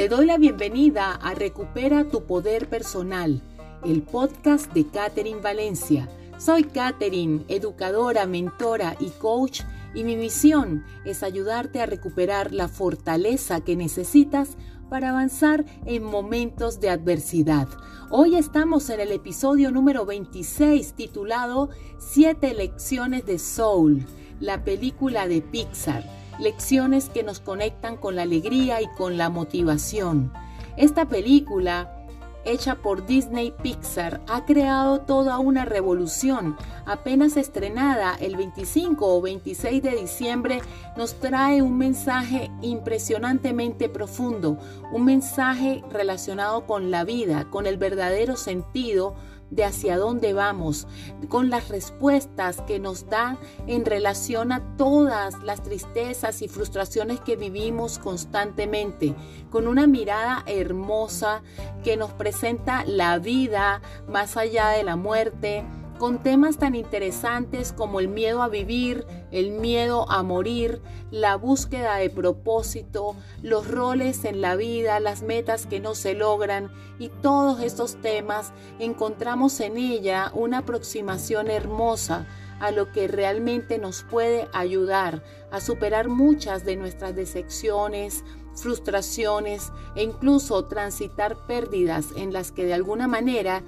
Te doy la bienvenida a Recupera tu Poder Personal, el podcast de Catherine Valencia. Soy Catherine, educadora, mentora y coach, y mi misión es ayudarte a recuperar la fortaleza que necesitas para avanzar en momentos de adversidad. Hoy estamos en el episodio número 26 titulado Siete lecciones de Soul, la película de Pixar lecciones que nos conectan con la alegría y con la motivación. Esta película, hecha por Disney Pixar, ha creado toda una revolución. Apenas estrenada el 25 o 26 de diciembre, nos trae un mensaje impresionantemente profundo, un mensaje relacionado con la vida, con el verdadero sentido de hacia dónde vamos, con las respuestas que nos da en relación a todas las tristezas y frustraciones que vivimos constantemente, con una mirada hermosa que nos presenta la vida más allá de la muerte, con temas tan interesantes como el miedo a vivir, el miedo a morir, la búsqueda de propósito, los roles en la vida, las metas que no se logran y todos estos temas, encontramos en ella una aproximación hermosa a lo que realmente nos puede ayudar a superar muchas de nuestras decepciones, frustraciones e incluso transitar pérdidas en las que de alguna manera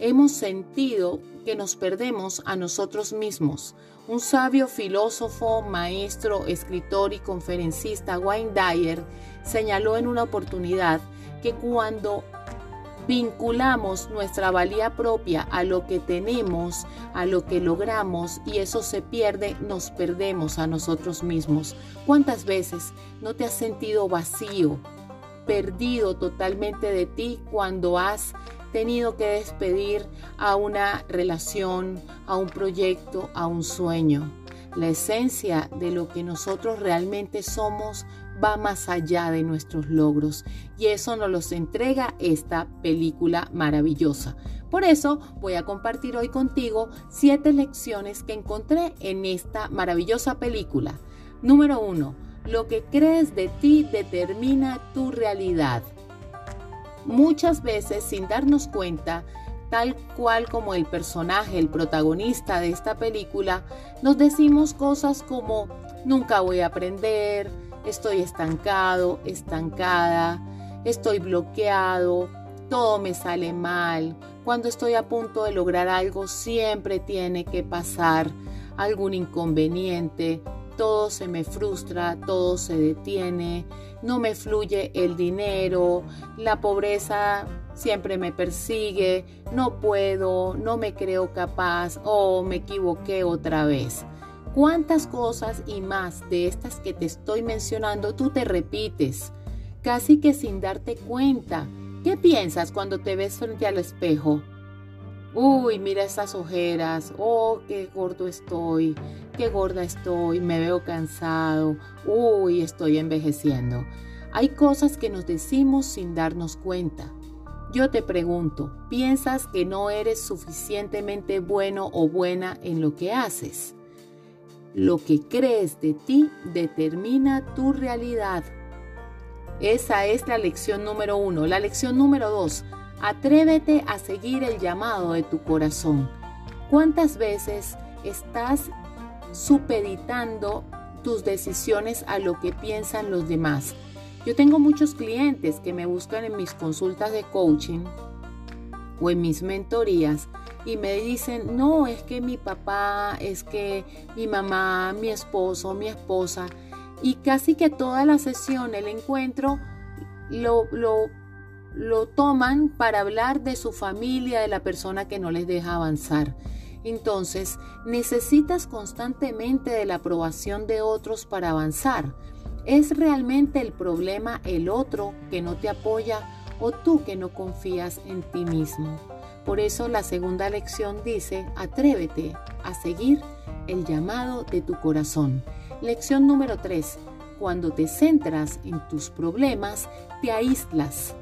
hemos sentido que nos perdemos a nosotros mismos. Un sabio filósofo, maestro, escritor y conferencista, Wayne Dyer, señaló en una oportunidad que cuando vinculamos nuestra valía propia a lo que tenemos, a lo que logramos y eso se pierde, nos perdemos a nosotros mismos. ¿Cuántas veces no te has sentido vacío, perdido totalmente de ti cuando has tenido que despedir a una relación, a un proyecto, a un sueño. La esencia de lo que nosotros realmente somos va más allá de nuestros logros y eso nos los entrega esta película maravillosa. Por eso voy a compartir hoy contigo siete lecciones que encontré en esta maravillosa película. Número uno, lo que crees de ti determina tu realidad. Muchas veces sin darnos cuenta, tal cual como el personaje, el protagonista de esta película, nos decimos cosas como nunca voy a aprender, estoy estancado, estancada, estoy bloqueado, todo me sale mal, cuando estoy a punto de lograr algo siempre tiene que pasar algún inconveniente, todo se me frustra, todo se detiene, no me fluye el dinero, la pobreza siempre me persigue, no puedo, no me creo capaz o me equivoqué otra vez. ¿Cuántas cosas y más de estas que te estoy mencionando tú te repites, casi que sin darte cuenta? ¿Qué piensas cuando te ves frente al espejo? Uy, mira esas ojeras. Oh, qué gordo estoy. Qué gorda estoy. Me veo cansado. Uy, estoy envejeciendo. Hay cosas que nos decimos sin darnos cuenta. Yo te pregunto, ¿piensas que no eres suficientemente bueno o buena en lo que haces? Lo que crees de ti determina tu realidad. Esa es la lección número uno. La lección número dos Atrévete a seguir el llamado de tu corazón. ¿Cuántas veces estás supeditando tus decisiones a lo que piensan los demás? Yo tengo muchos clientes que me buscan en mis consultas de coaching o en mis mentorías y me dicen, no, es que mi papá, es que mi mamá, mi esposo, mi esposa, y casi que toda la sesión, el encuentro, lo, lo lo toman para hablar de su familia, de la persona que no les deja avanzar. Entonces, necesitas constantemente de la aprobación de otros para avanzar. ¿Es realmente el problema el otro que no te apoya o tú que no confías en ti mismo? Por eso la segunda lección dice, atrévete a seguir el llamado de tu corazón. Lección número 3. Cuando te centras en tus problemas, te aíslas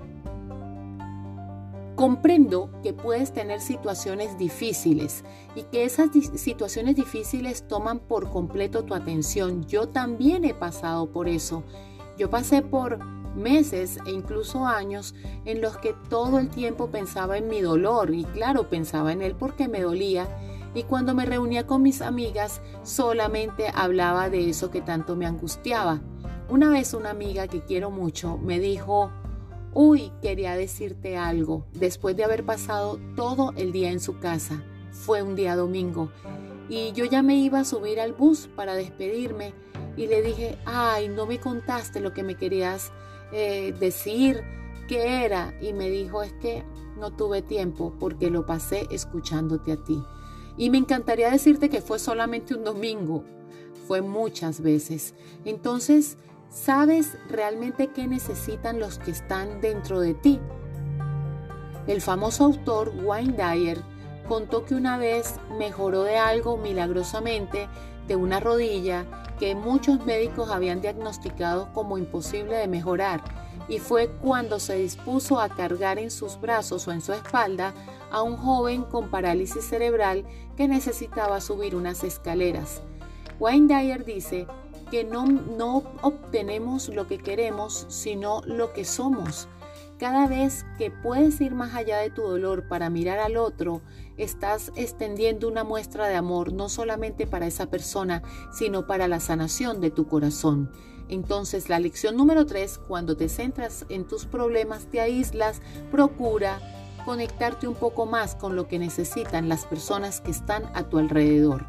Comprendo que puedes tener situaciones difíciles y que esas situaciones difíciles toman por completo tu atención. Yo también he pasado por eso. Yo pasé por meses e incluso años en los que todo el tiempo pensaba en mi dolor y claro, pensaba en él porque me dolía y cuando me reunía con mis amigas solamente hablaba de eso que tanto me angustiaba. Una vez una amiga que quiero mucho me dijo, uy, quería decirte algo, después de haber pasado todo el día en su casa. Fue un día domingo y yo ya me iba a subir al bus para despedirme y le dije, ay, no me contaste lo que me querías eh, decir, qué era. Y me dijo, es que no tuve tiempo porque lo pasé escuchándote a ti. Y me encantaría decirte que fue solamente un domingo, fue muchas veces. Entonces, ¿sabes realmente qué necesitan los que están dentro de ti? El famoso autor Wayne Dyer contó que una vez mejoró de algo milagrosamente, de una rodilla, que muchos médicos habían diagnosticado como imposible de mejorar, y fue cuando se dispuso a cargar en sus brazos o en su espalda a un joven con parálisis cerebral que necesitaba subir unas escaleras. Wayne Dyer dice que no, no obtenemos lo que queremos, sino lo que somos. Cada vez que puedes ir más allá de tu dolor para mirar al otro, estás extendiendo una muestra de amor no solamente para esa persona, sino para la sanación de tu corazón. Entonces la lección número tres, cuando te centras en tus problemas, te aíslas, procura conectarte un poco más con lo que necesitan las personas que están a tu alrededor.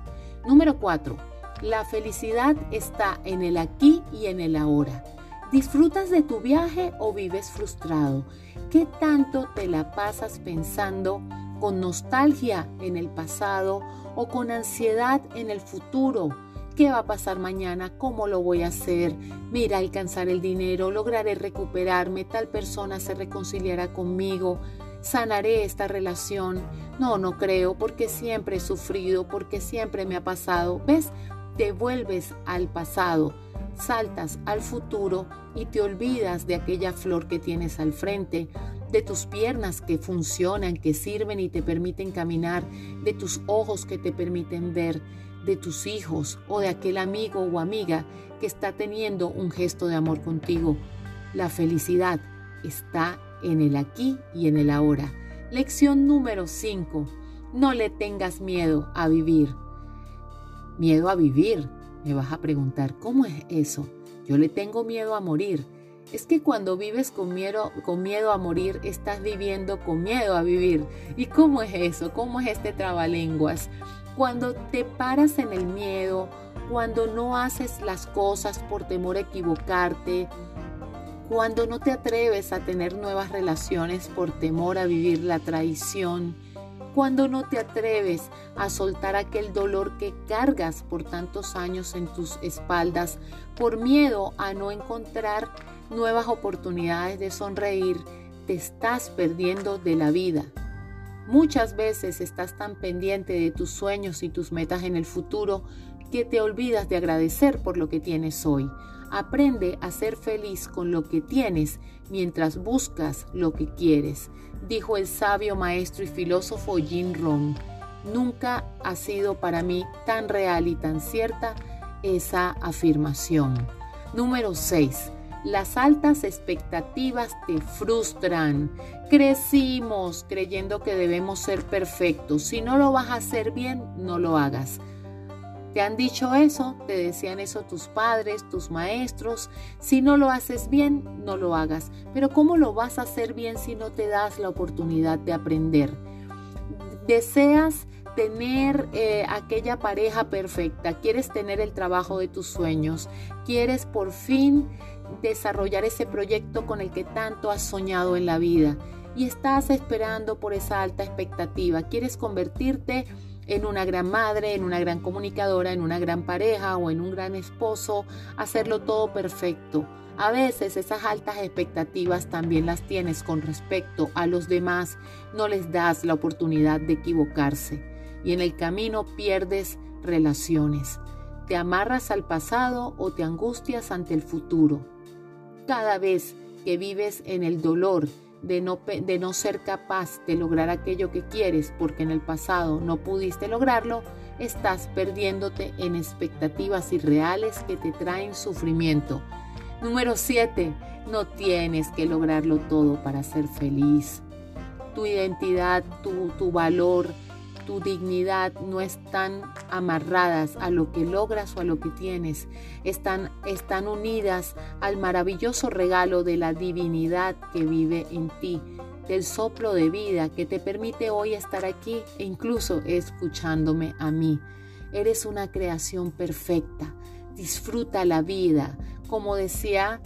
Número cuatro, la felicidad está en el aquí y en el ahora. ¿Disfrutas de tu viaje o vives frustrado? ¿Qué tanto te la pasas pensando con nostalgia en el pasado o con ansiedad en el futuro? ¿Qué va a pasar mañana? ¿Cómo lo voy a hacer? Mira, alcanzar el dinero, lograré recuperarme, tal persona se reconciliará conmigo, sanaré esta relación. No, no creo, porque siempre he sufrido, porque siempre me ha pasado. ¿Ves? Te vuelves al pasado saltas al futuro y te olvidas de aquella flor que tienes al frente, de tus piernas que funcionan, que sirven y te permiten caminar, de tus ojos que te permiten ver, de tus hijos o de aquel amigo o amiga que está teniendo un gesto de amor contigo. La felicidad está en el aquí y en el ahora. Lección número 5. No le tengas miedo a vivir. Miedo a vivir me vas a preguntar, ¿cómo es eso? Yo le tengo miedo a morir. Es que cuando vives con miedo, con miedo a morir, estás viviendo con miedo a vivir. ¿Y cómo es eso? ¿Cómo es este trabalenguas? Cuando te paras en el miedo, cuando no haces las cosas por temor a equivocarte, cuando no te atreves a tener nuevas relaciones por temor a vivir la traición, cuando no te atreves a soltar aquel dolor que cargas por tantos años en tus espaldas por miedo a no encontrar nuevas oportunidades de sonreír, te estás perdiendo de la vida. Muchas veces estás tan pendiente de tus sueños y tus metas en el futuro que te olvidas de agradecer por lo que tienes hoy. Aprende a ser feliz con lo que tienes mientras buscas lo que quieres, dijo el sabio maestro y filósofo Jim Rohn. Nunca ha sido para mí tan real y tan cierta esa afirmación. Número 6. Las altas expectativas te frustran. Crecimos creyendo que debemos ser perfectos. Si no lo vas a hacer bien, no lo hagas. ¿Te han dicho eso? ¿Te decían eso tus padres, tus maestros? Si no lo haces bien, no lo hagas. Pero ¿cómo lo vas a hacer bien si no te das la oportunidad de aprender? Deseas tener eh, aquella pareja perfecta, quieres tener el trabajo de tus sueños, quieres por fin desarrollar ese proyecto con el que tanto has soñado en la vida y estás esperando por esa alta expectativa, quieres convertirte en una gran madre, en una gran comunicadora, en una gran pareja o en un gran esposo, hacerlo todo perfecto. A veces esas altas expectativas también las tienes con respecto a los demás, no les das la oportunidad de equivocarse y en el camino pierdes relaciones. Te amarras al pasado o te angustias ante el futuro. Cada vez que vives en el dolor de no, de no ser capaz de lograr aquello que quieres porque en el pasado no pudiste lograrlo, estás perdiéndote en expectativas irreales que te traen sufrimiento. Número 7. No tienes que lograrlo todo para ser feliz. Tu identidad, tu, tu valor, tu dignidad no están amarradas a lo que logras o a lo que tienes, están, están unidas al maravilloso regalo de la divinidad que vive en ti, del soplo de vida que te permite hoy estar aquí e incluso escuchándome a mí. Eres una creación perfecta, disfruta la vida, como decía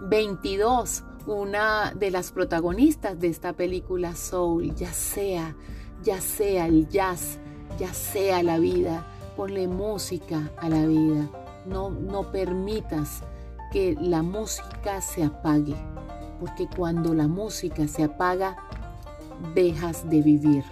22, una de las protagonistas de esta película Soul, ya sea ya sea el jazz, ya sea la vida, ponle música a la vida. No, no permitas que la música se apague, porque cuando la música se apaga, dejas de vivir.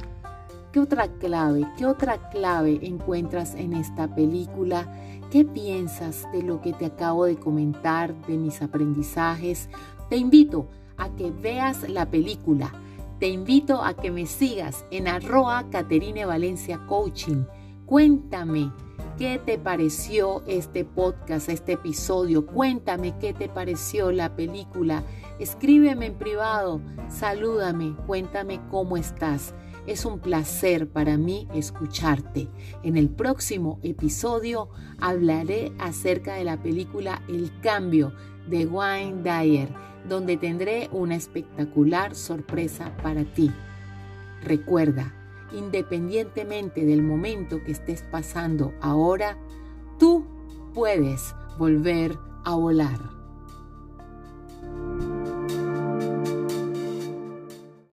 ¿Qué otra clave, qué otra clave encuentras en esta película? ¿Qué piensas de lo que te acabo de comentar, de mis aprendizajes? Te invito a que veas la película te invito a que me sigas en arroa Caterine Valencia Coaching. Cuéntame qué te pareció este podcast, este episodio. Cuéntame qué te pareció la película. Escríbeme en privado, salúdame, cuéntame cómo estás. Es un placer para mí escucharte. En el próximo episodio hablaré acerca de la película El Cambio de Wayne Dyer donde tendré una espectacular sorpresa para ti. Recuerda, independientemente del momento que estés pasando ahora, tú puedes volver a volar.